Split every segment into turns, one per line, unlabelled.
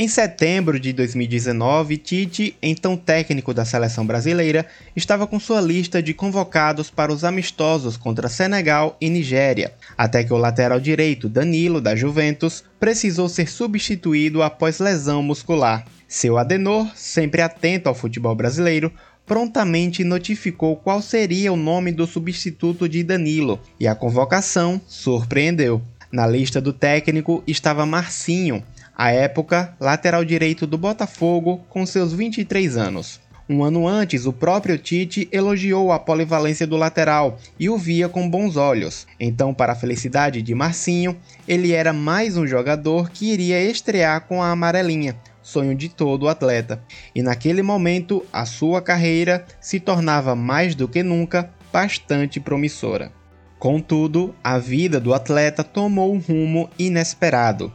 Em setembro de 2019, Tite, então técnico da seleção brasileira, estava com sua lista de convocados para os amistosos contra Senegal e Nigéria, até que o lateral direito Danilo, da Juventus, precisou ser substituído após lesão muscular. Seu Adenor, sempre atento ao futebol brasileiro, prontamente notificou qual seria o nome do substituto de Danilo, e a convocação surpreendeu. Na lista do técnico estava Marcinho, à época, lateral direito do Botafogo, com seus 23 anos. Um ano antes, o próprio Tite elogiou a polivalência do lateral e o via com bons olhos. Então, para a felicidade de Marcinho, ele era mais um jogador que iria estrear com a amarelinha, sonho de todo atleta. E naquele momento, a sua carreira se tornava mais do que nunca bastante promissora. Contudo, a vida do atleta tomou um rumo inesperado.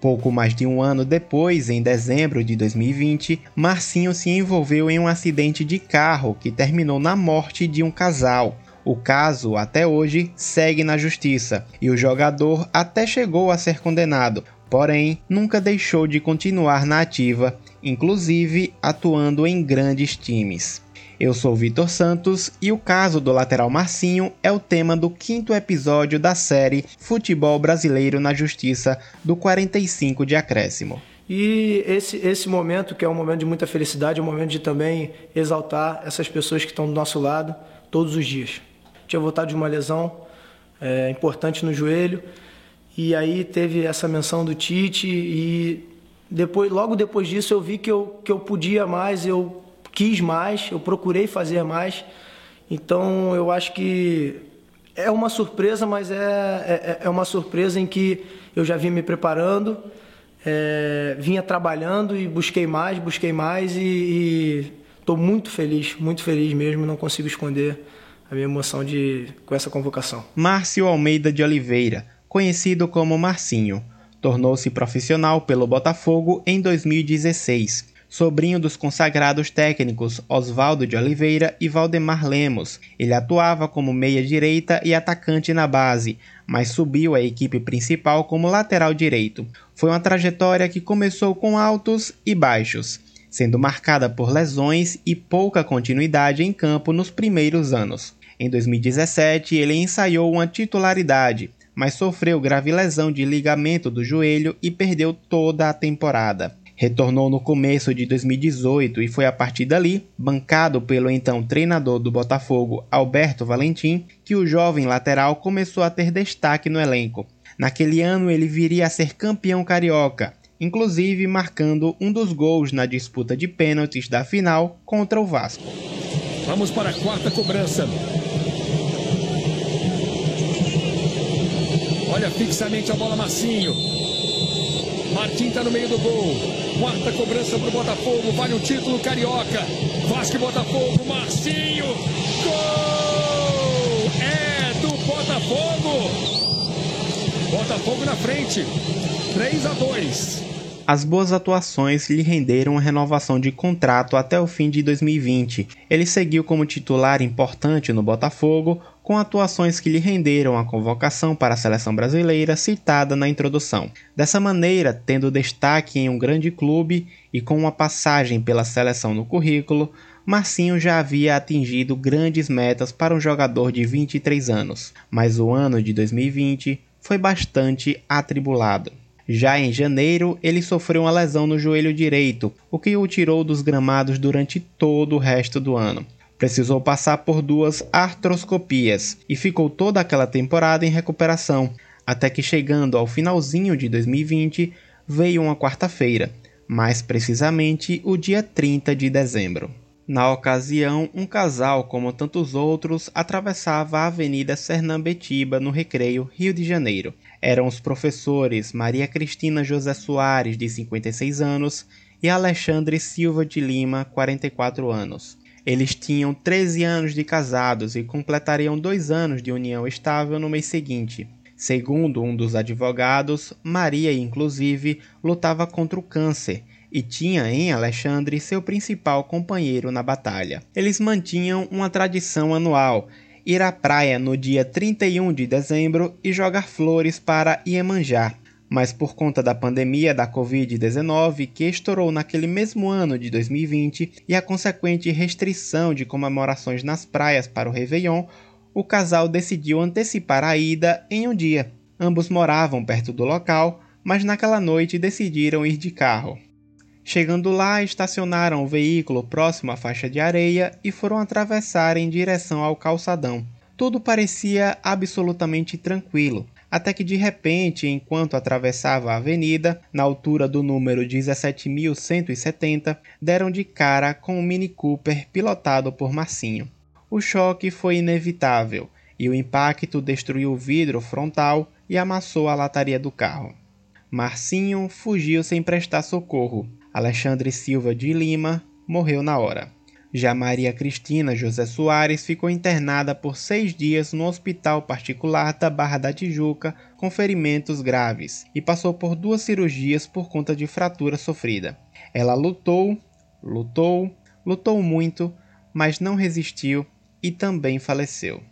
Pouco mais de um ano depois, em dezembro de 2020, Marcinho se envolveu em um acidente de carro que terminou na morte de um casal. O caso, até hoje, segue na justiça e o jogador até chegou a ser condenado, porém nunca deixou de continuar na ativa, inclusive atuando em grandes times. Eu sou Vitor Santos e o caso do lateral Marcinho é o tema do quinto episódio da série Futebol Brasileiro na Justiça do 45 de Acréscimo.
E esse, esse momento, que é um momento de muita felicidade, é um momento de também exaltar essas pessoas que estão do nosso lado todos os dias. Tinha voltado de uma lesão é, importante no joelho, e aí teve essa menção do Tite, e depois, logo depois disso eu vi que eu, que eu podia mais, eu quis mais, eu procurei fazer mais. Então eu acho que é uma surpresa, mas é, é, é uma surpresa em que eu já vinha me preparando, é, vinha trabalhando e busquei mais, busquei mais e estou muito feliz, muito feliz mesmo, não consigo esconder a minha emoção de, com essa convocação.
Márcio Almeida de Oliveira, conhecido como Marcinho, tornou-se profissional pelo Botafogo em 2016 sobrinho dos consagrados técnicos Oswaldo de Oliveira e Valdemar Lemos. Ele atuava como meia-direita e atacante na base, mas subiu à equipe principal como lateral direito. Foi uma trajetória que começou com altos e baixos, sendo marcada por lesões e pouca continuidade em campo nos primeiros anos. Em 2017, ele ensaiou uma titularidade, mas sofreu grave lesão de ligamento do joelho e perdeu toda a temporada. Retornou no começo de 2018 e foi a partir dali, bancado pelo então treinador do Botafogo, Alberto Valentim, que o jovem lateral começou a ter destaque no elenco. Naquele ano ele viria a ser campeão carioca, inclusive marcando um dos gols na disputa de pênaltis da final contra o Vasco.
Vamos para a quarta cobrança. Olha fixamente a bola Massinho. Martim está no meio do gol. Quarta cobrança para o Botafogo, vale o título carioca. Vasco e Botafogo, Marcinho. Gol! É do Botafogo. Botafogo na frente. 3 a 2.
As boas atuações lhe renderam a renovação de contrato até o fim de 2020. Ele seguiu como titular importante no Botafogo, com atuações que lhe renderam a convocação para a seleção brasileira citada na introdução. Dessa maneira, tendo destaque em um grande clube e com uma passagem pela seleção no currículo, Marcinho já havia atingido grandes metas para um jogador de 23 anos, mas o ano de 2020 foi bastante atribulado. Já em janeiro, ele sofreu uma lesão no joelho direito, o que o tirou dos gramados durante todo o resto do ano. Precisou passar por duas artroscopias e ficou toda aquela temporada em recuperação, até que chegando ao finalzinho de 2020 veio uma quarta-feira, mais precisamente o dia 30 de dezembro. Na ocasião, um casal, como tantos outros, atravessava a Avenida Sernambetiba no Recreio, Rio de Janeiro. Eram os professores Maria Cristina José Soares, de 56 anos, e Alexandre Silva de Lima, 44 anos. Eles tinham 13 anos de casados e completariam dois anos de união estável no mês seguinte. Segundo um dos advogados, Maria, inclusive, lutava contra o câncer e tinha em Alexandre seu principal companheiro na batalha. Eles mantinham uma tradição anual: ir à praia no dia 31 de dezembro e jogar flores para Iemanjá, mas por conta da pandemia da Covid-19, que estourou naquele mesmo ano de 2020, e a consequente restrição de comemorações nas praias para o Réveillon, o casal decidiu antecipar a ida em um dia. Ambos moravam perto do local, mas naquela noite decidiram ir de carro. Chegando lá, estacionaram o veículo próximo à faixa de areia e foram atravessar em direção ao calçadão. Tudo parecia absolutamente tranquilo, até que de repente, enquanto atravessava a avenida, na altura do número 17.170, deram de cara com um Mini Cooper pilotado por Marcinho. O choque foi inevitável e o impacto destruiu o vidro frontal e amassou a lataria do carro. Marcinho fugiu sem prestar socorro. Alexandre Silva de Lima morreu na hora. Já Maria Cristina José Soares ficou internada por seis dias no hospital particular da Barra da Tijuca com ferimentos graves e passou por duas cirurgias por conta de fratura sofrida. Ela lutou, lutou, lutou muito, mas não resistiu e também faleceu.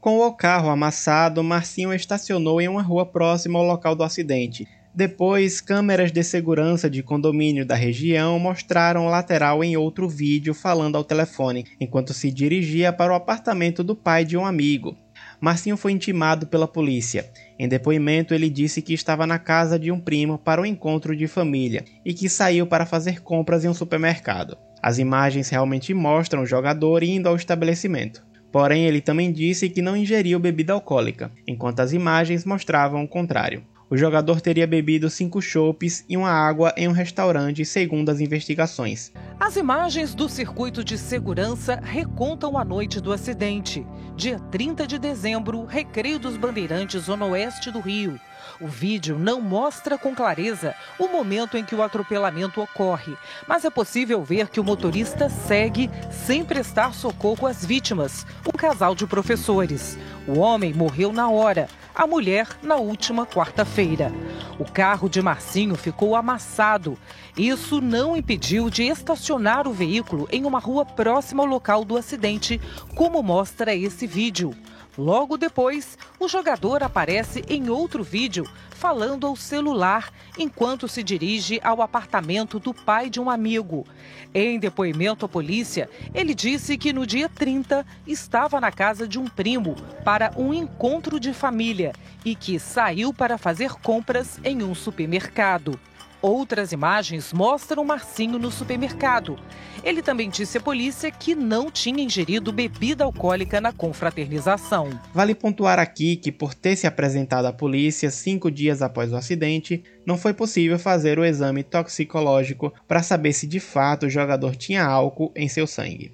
Com o carro amassado, Marcinho estacionou em uma rua próxima ao local do acidente depois, câmeras de segurança de condomínio da região mostraram o lateral em outro vídeo falando ao telefone, enquanto se dirigia para o apartamento do pai de um amigo. Marcinho foi intimado pela polícia. Em depoimento, ele disse que estava na casa de um primo para um encontro de família e que saiu para fazer compras em um supermercado. As imagens realmente mostram o jogador indo ao estabelecimento. Porém, ele também disse que não ingeriu bebida alcoólica, enquanto as imagens mostravam o contrário. O jogador teria bebido cinco chopes e uma água em um restaurante, segundo as investigações.
As imagens do circuito de segurança recontam a noite do acidente. Dia 30 de dezembro, Recreio dos Bandeirantes, zona oeste do Rio. O vídeo não mostra com clareza o momento em que o atropelamento ocorre, mas é possível ver que o motorista segue sem prestar socorro às vítimas, um casal de professores. O homem morreu na hora, a mulher na última quarta-feira. O carro de Marcinho ficou amassado. Isso não impediu de estacionar o veículo em uma rua próxima ao local do acidente, como mostra esse vídeo. Logo depois, o jogador aparece em outro vídeo falando ao celular enquanto se dirige ao apartamento do pai de um amigo. Em depoimento à polícia, ele disse que no dia 30 estava na casa de um primo para um encontro de família e que saiu para fazer compras em um supermercado. Outras imagens mostram Marcinho no supermercado. Ele também disse à polícia que não tinha ingerido bebida alcoólica na confraternização.
Vale pontuar aqui que, por ter se apresentado à polícia cinco dias após o acidente, não foi possível fazer o exame toxicológico para saber se de fato o jogador tinha álcool em seu sangue.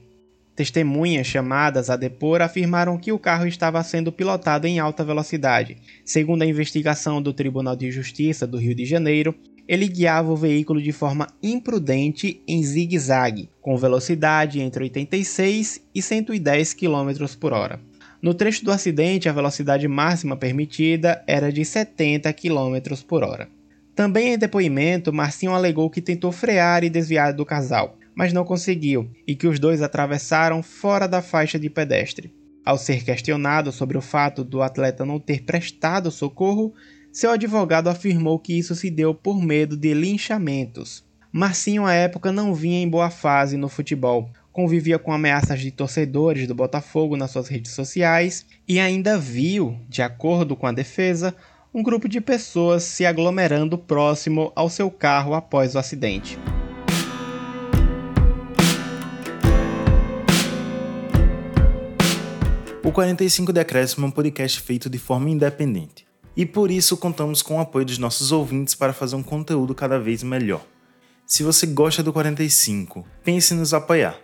Testemunhas chamadas a depor afirmaram que o carro estava sendo pilotado em alta velocidade. Segundo a investigação do Tribunal de Justiça do Rio de Janeiro, ele guiava o veículo de forma imprudente em zigue-zague, com velocidade entre 86 e 110 km por hora. No trecho do acidente, a velocidade máxima permitida era de 70 km por hora. Também em depoimento, Marcinho alegou que tentou frear e desviar do casal, mas não conseguiu e que os dois atravessaram fora da faixa de pedestre. Ao ser questionado sobre o fato do atleta não ter prestado socorro, seu advogado afirmou que isso se deu por medo de linchamentos. Marcinho, à época, não vinha em boa fase no futebol, convivia com ameaças de torcedores do Botafogo nas suas redes sociais e ainda viu, de acordo com a defesa, um grupo de pessoas se aglomerando próximo ao seu carro após o acidente.
O 45 Decréscimo é um podcast feito de forma independente e por isso contamos com o apoio dos nossos ouvintes para fazer um conteúdo cada vez melhor. Se você gosta do 45, pense em nos apoiar.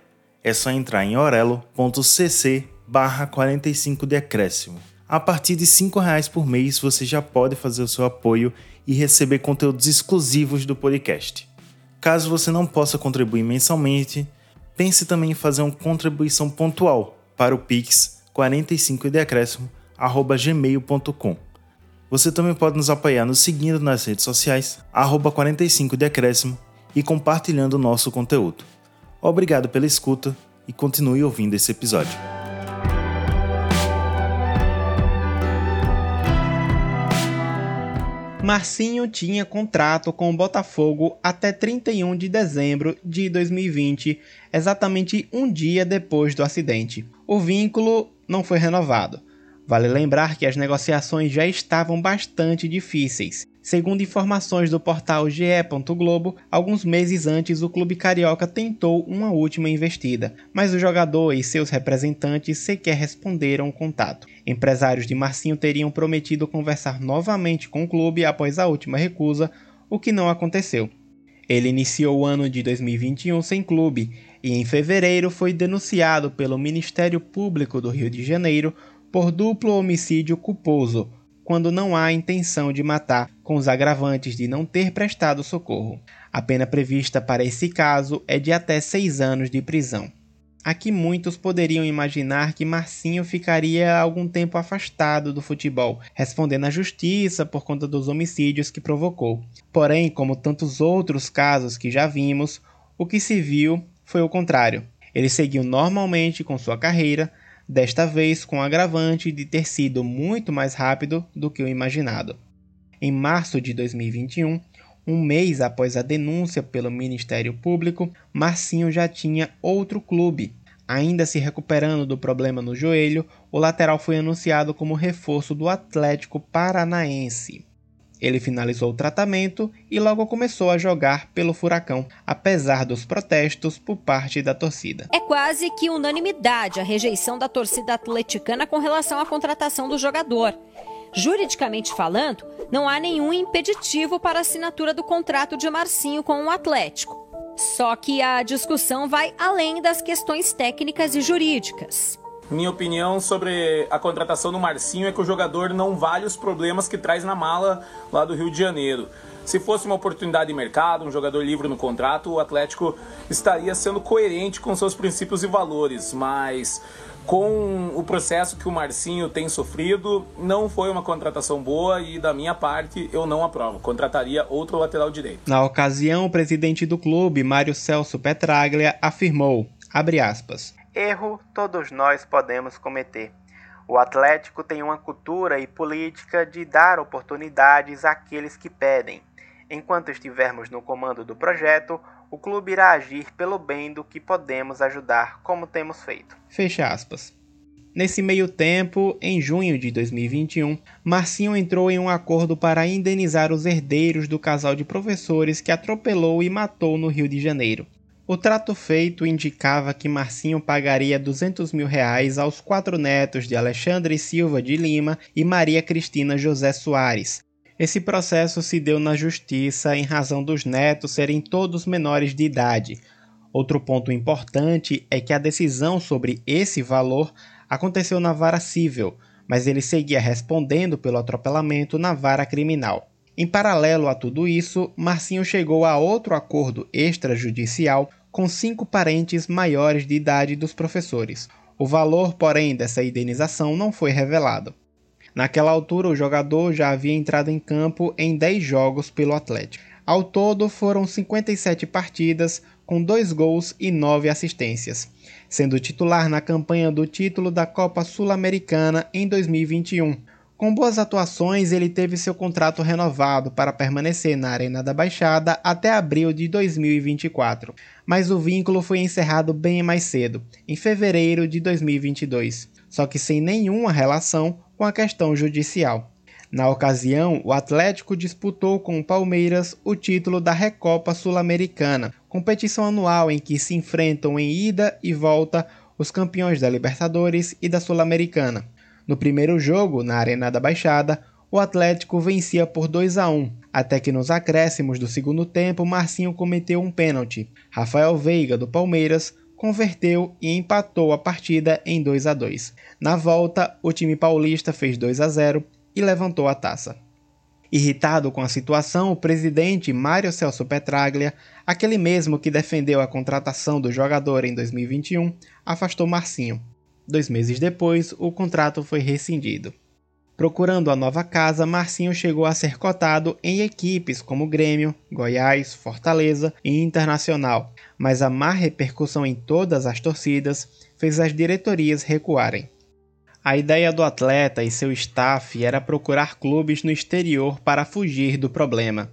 É só entrar em orelo.cc barra 45 decréscimo. A partir de R$ reais por mês você já pode fazer o seu apoio e receber conteúdos exclusivos do podcast. Caso você não possa contribuir mensalmente, pense também em fazer uma contribuição pontual para o Pix 45 decréscimo@gmail.com. Você também pode nos apoiar nos seguindo nas redes sociais, 45decréscimo e compartilhando o nosso conteúdo. Obrigado pela escuta e continue ouvindo esse episódio.
Marcinho tinha contrato com o Botafogo até 31 de dezembro de 2020, exatamente um dia depois do acidente. O vínculo não foi renovado. Vale lembrar que as negociações já estavam bastante difíceis. Segundo informações do portal GE. Globo, alguns meses antes o clube carioca tentou uma última investida, mas o jogador e seus representantes sequer responderam o contato. Empresários de Marcinho teriam prometido conversar novamente com o clube após a última recusa, o que não aconteceu. Ele iniciou o ano de 2021 sem clube e em fevereiro foi denunciado pelo Ministério Público do Rio de Janeiro por duplo homicídio culposo quando não há intenção de matar, com os agravantes de não ter prestado socorro. A pena prevista para esse caso é de até seis anos de prisão. Aqui muitos poderiam imaginar que Marcinho ficaria algum tempo afastado do futebol, respondendo à justiça por conta dos homicídios que provocou. Porém, como tantos outros casos que já vimos, o que se viu foi o contrário. Ele seguiu normalmente com sua carreira, desta vez com o agravante de ter sido muito mais rápido do que o imaginado. Em março de 2021, um mês após a denúncia pelo Ministério Público, Marcinho já tinha outro clube. Ainda se recuperando do problema no joelho, o lateral foi anunciado como reforço do Atlético Paranaense. Ele finalizou o tratamento e logo começou a jogar pelo Furacão, apesar dos protestos por parte da torcida.
É quase que unanimidade a rejeição da torcida atleticana com relação à contratação do jogador. Juridicamente falando, não há nenhum impeditivo para a assinatura do contrato de Marcinho com o Atlético. Só que a discussão vai além das questões técnicas e jurídicas.
Minha opinião sobre a contratação do Marcinho é que o jogador não vale os problemas que traz na mala lá do Rio de Janeiro. Se fosse uma oportunidade de mercado, um jogador livre no contrato, o Atlético estaria sendo coerente com seus princípios e valores, mas com o processo que o Marcinho tem sofrido, não foi uma contratação boa e da minha parte eu não aprovo. Contrataria outro lateral direito.
Na ocasião, o presidente do clube, Mário Celso Petraglia, afirmou, aspas, Erro todos nós podemos cometer. O Atlético tem uma cultura e política de dar oportunidades àqueles que pedem. Enquanto estivermos no comando do projeto, o clube irá agir pelo bem do que podemos ajudar, como temos feito. Fecha aspas. Nesse meio tempo, em junho de 2021, Marcinho entrou em um acordo para indenizar os herdeiros do casal de professores que atropelou e matou no Rio de Janeiro. O trato feito indicava que Marcinho pagaria 200 mil reais aos quatro netos de Alexandre Silva de Lima e Maria Cristina José Soares. Esse processo se deu na justiça em razão dos netos serem todos menores de idade. Outro ponto importante é que a decisão sobre esse valor aconteceu na vara civil, mas ele seguia respondendo pelo atropelamento na vara criminal. Em paralelo a tudo isso, Marcinho chegou a outro acordo extrajudicial com cinco parentes maiores de idade dos professores. O valor, porém, dessa indenização não foi revelado. Naquela altura, o jogador já havia entrado em campo em 10 jogos pelo Atlético. Ao todo, foram 57 partidas, com 2 gols e 9 assistências, sendo titular na campanha do título da Copa Sul-Americana em 2021, com boas atuações, ele teve seu contrato renovado para permanecer na Arena da Baixada até abril de 2024, mas o vínculo foi encerrado bem mais cedo, em fevereiro de 2022, só que sem nenhuma relação com a questão judicial. Na ocasião, o Atlético disputou com o Palmeiras o título da Recopa Sul-Americana, competição anual em que se enfrentam em ida e volta os campeões da Libertadores e da Sul-Americana. No primeiro jogo, na Arena da Baixada, o Atlético vencia por 2 a 1, até que nos acréscimos do segundo tempo Marcinho cometeu um pênalti. Rafael Veiga, do Palmeiras, converteu e empatou a partida em 2 a 2. Na volta, o time paulista fez 2 a 0 e levantou a taça. Irritado com a situação, o presidente Mário Celso Petraglia, aquele mesmo que defendeu a contratação do jogador em 2021, afastou Marcinho. Dois meses depois, o contrato foi rescindido. Procurando a nova casa, Marcinho chegou a ser cotado em equipes como Grêmio, Goiás, Fortaleza e Internacional, mas a má repercussão em todas as torcidas fez as diretorias recuarem. A ideia do atleta e seu staff era procurar clubes no exterior para fugir do problema.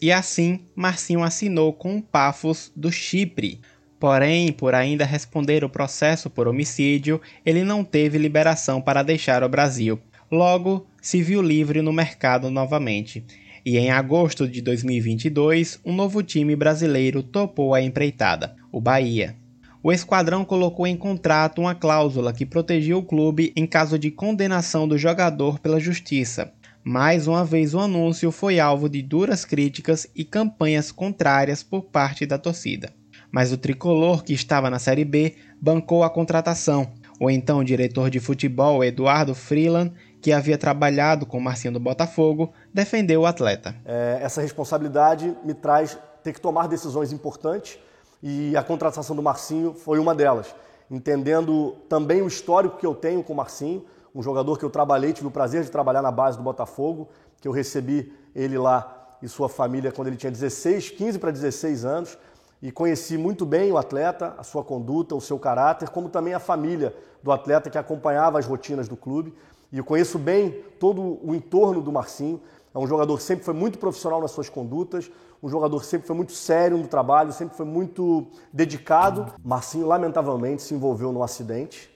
E assim, Marcinho assinou com o Pafos do Chipre. Porém, por ainda responder o processo por homicídio, ele não teve liberação para deixar o Brasil. Logo, se viu livre no mercado novamente. E em agosto de 2022, um novo time brasileiro topou a empreitada, o Bahia o esquadrão colocou em contrato uma cláusula que protegia o clube em caso de condenação do jogador pela justiça. Mais uma vez, o anúncio foi alvo de duras críticas e campanhas contrárias por parte da torcida. Mas o tricolor, que estava na Série B, bancou a contratação. O então diretor de futebol, Eduardo Freeland, que havia trabalhado com Marcinho do Botafogo, defendeu o atleta.
É, essa responsabilidade me traz ter que tomar decisões importantes e a contratação do Marcinho foi uma delas. Entendendo também o histórico que eu tenho com o Marcinho, um jogador que eu trabalhei, tive o prazer de trabalhar na base do Botafogo, que eu recebi ele lá e sua família quando ele tinha 16, 15 para 16 anos, e conheci muito bem o atleta, a sua conduta, o seu caráter, como também a família do atleta que acompanhava as rotinas do clube. E eu conheço bem todo o entorno do Marcinho. É um jogador que sempre foi muito profissional nas suas condutas, um jogador sempre foi muito sério no trabalho, sempre foi muito dedicado. Marcinho, lamentavelmente, se envolveu num acidente,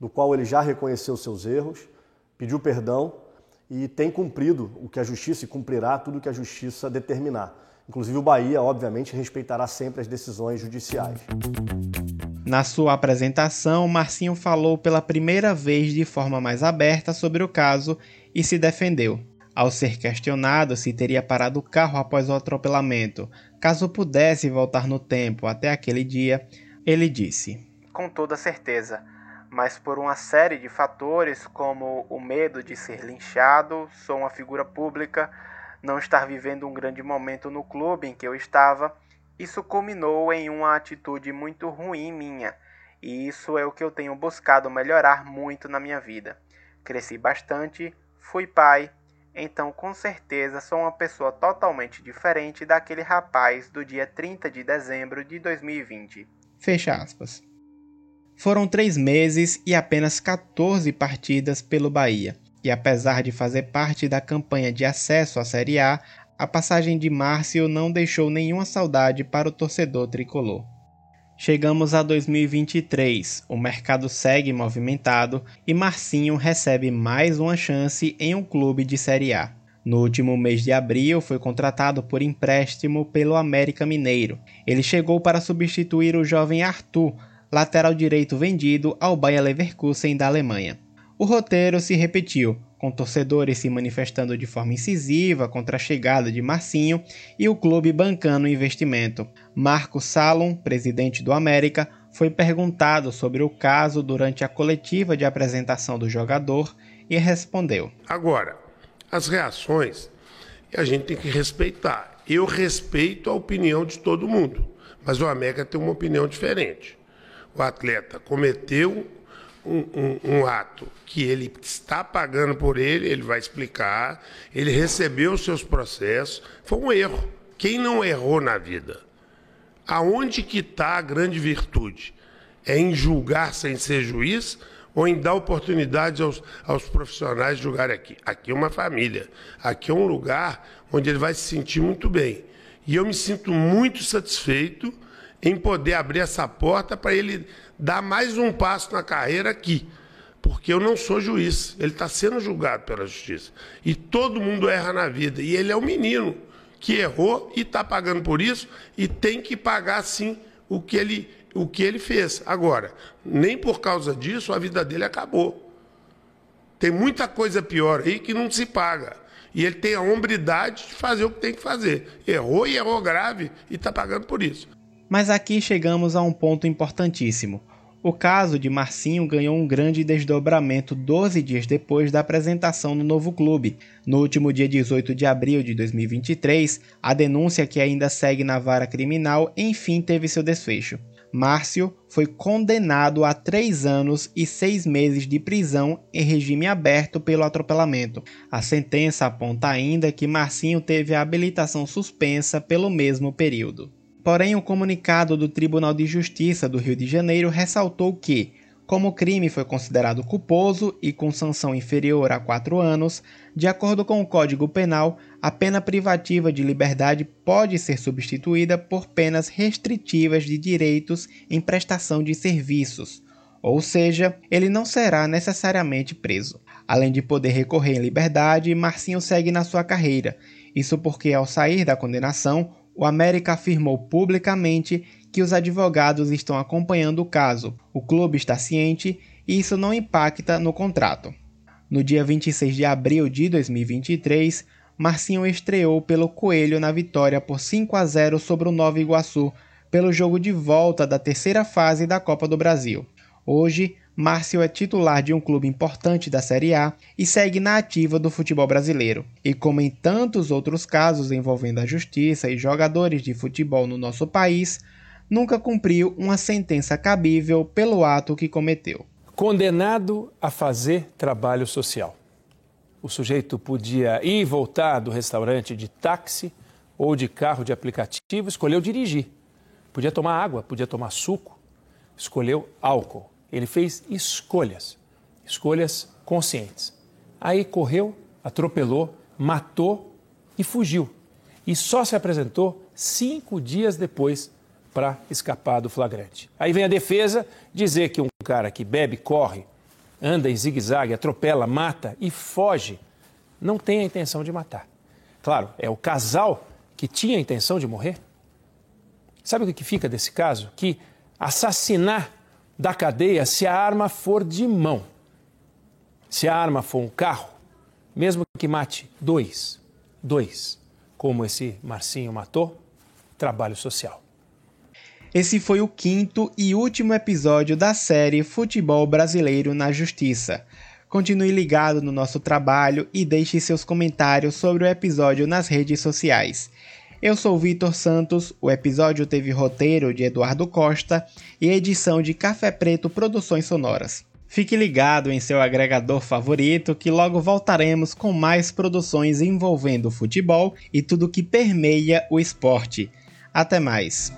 do qual ele já reconheceu seus erros, pediu perdão e tem cumprido o que a justiça e cumprirá tudo o que a justiça determinar. Inclusive o Bahia, obviamente, respeitará sempre as decisões judiciais.
Na sua apresentação, Marcinho falou pela primeira vez de forma mais aberta sobre o caso e se defendeu. Ao ser questionado se teria parado o carro após o atropelamento, caso pudesse voltar no tempo até aquele dia, ele disse: Com toda certeza, mas por uma série de fatores, como o medo de ser linchado, sou uma figura pública, não estar vivendo um grande momento no clube em que eu estava, isso culminou em uma atitude muito ruim minha, e isso é o que eu tenho buscado melhorar muito na minha vida. Cresci bastante, fui pai então com certeza sou uma pessoa totalmente diferente daquele rapaz do dia 30 de dezembro de 2020. Fecha aspas. Foram três meses e apenas 14 partidas pelo Bahia. E apesar de fazer parte da campanha de acesso à Série A, a passagem de Márcio não deixou nenhuma saudade para o torcedor tricolor. Chegamos a 2023, o mercado segue movimentado e Marcinho recebe mais uma chance em um clube de Série A. No último mês de abril, foi contratado por empréstimo pelo América Mineiro. Ele chegou para substituir o jovem Arthur, lateral direito vendido ao Bayer Leverkusen da Alemanha. O roteiro se repetiu, com torcedores se manifestando de forma incisiva contra a chegada de Marcinho e o clube bancando o investimento. Marco Salom, presidente do América, foi perguntado sobre o caso durante a coletiva de apresentação do jogador e respondeu:
Agora, as reações a gente tem que respeitar. Eu respeito a opinião de todo mundo, mas o América tem uma opinião diferente. O atleta cometeu um, um, ato que ele está pagando por ele, ele vai explicar, ele recebeu os seus processos, foi um erro. Quem não errou na vida? Aonde que está a grande virtude? É em julgar sem ser juiz ou em dar oportunidade aos, aos profissionais de julgar aqui? Aqui é uma família, aqui é um lugar onde ele vai se sentir muito bem. E eu me sinto muito satisfeito em poder abrir essa porta para ele dar mais um passo na carreira aqui. Porque eu não sou juiz, ele está sendo julgado pela justiça. E todo mundo erra na vida. E ele é o menino que errou e está pagando por isso e tem que pagar sim o que ele, o que ele fez. Agora, nem por causa disso a vida dele acabou. Tem muita coisa pior aí que não se paga. E ele tem a hombridade de fazer o que tem que fazer. Errou e errou grave e está pagando por isso.
Mas aqui chegamos a um ponto importantíssimo. O caso de Marcinho ganhou um grande desdobramento 12 dias depois da apresentação no novo clube. No último dia 18 de abril de 2023, a denúncia que ainda segue na vara criminal enfim teve seu desfecho. Márcio foi condenado a três anos e seis meses de prisão em regime aberto pelo atropelamento. A sentença aponta ainda que Marcinho teve a habilitação suspensa pelo mesmo período. Porém, o comunicado do Tribunal de Justiça do Rio de Janeiro ressaltou que, Como o crime foi considerado culposo e com sanção inferior a quatro anos, de acordo com o Código Penal, a pena privativa de liberdade pode ser substituída por penas restritivas de direitos em prestação de serviços, ou seja, ele não será necessariamente preso. Além de poder recorrer em liberdade, Marcinho segue na sua carreira. Isso porque, ao sair da condenação, o América afirmou publicamente que os advogados estão acompanhando o caso. O clube está ciente e isso não impacta no contrato. No dia 26 de abril de 2023, Marcinho estreou pelo Coelho na vitória por 5 a 0 sobre o Nova Iguaçu, pelo jogo de volta da terceira fase da Copa do Brasil. Hoje, Márcio é titular de um clube importante da Série A e segue na ativa do futebol brasileiro. E como em tantos outros casos envolvendo a justiça e jogadores de futebol no nosso país, nunca cumpriu uma sentença cabível pelo ato que cometeu.
Condenado a fazer trabalho social. O sujeito podia ir e voltar do restaurante de táxi ou de carro de aplicativo, escolheu dirigir. Podia tomar água, podia tomar suco, escolheu álcool. Ele fez escolhas, escolhas conscientes. Aí correu, atropelou, matou e fugiu. E só se apresentou cinco dias depois para escapar do flagrante. Aí vem a defesa dizer que um cara que bebe, corre, anda em zigue-zague, atropela, mata e foge, não tem a intenção de matar. Claro, é o casal que tinha a intenção de morrer. Sabe o que fica desse caso? Que assassinar da cadeia se a arma for de mão. Se a arma for um carro, mesmo que mate dois, dois, como esse Marcinho matou, trabalho social.
Esse foi o quinto e último episódio da série Futebol Brasileiro na Justiça. Continue ligado no nosso trabalho e deixe seus comentários sobre o episódio nas redes sociais. Eu sou Vitor Santos, o episódio teve roteiro de Eduardo Costa e edição de Café Preto Produções Sonoras. Fique ligado em seu agregador favorito que logo voltaremos com mais produções envolvendo futebol e tudo que permeia o esporte. Até mais!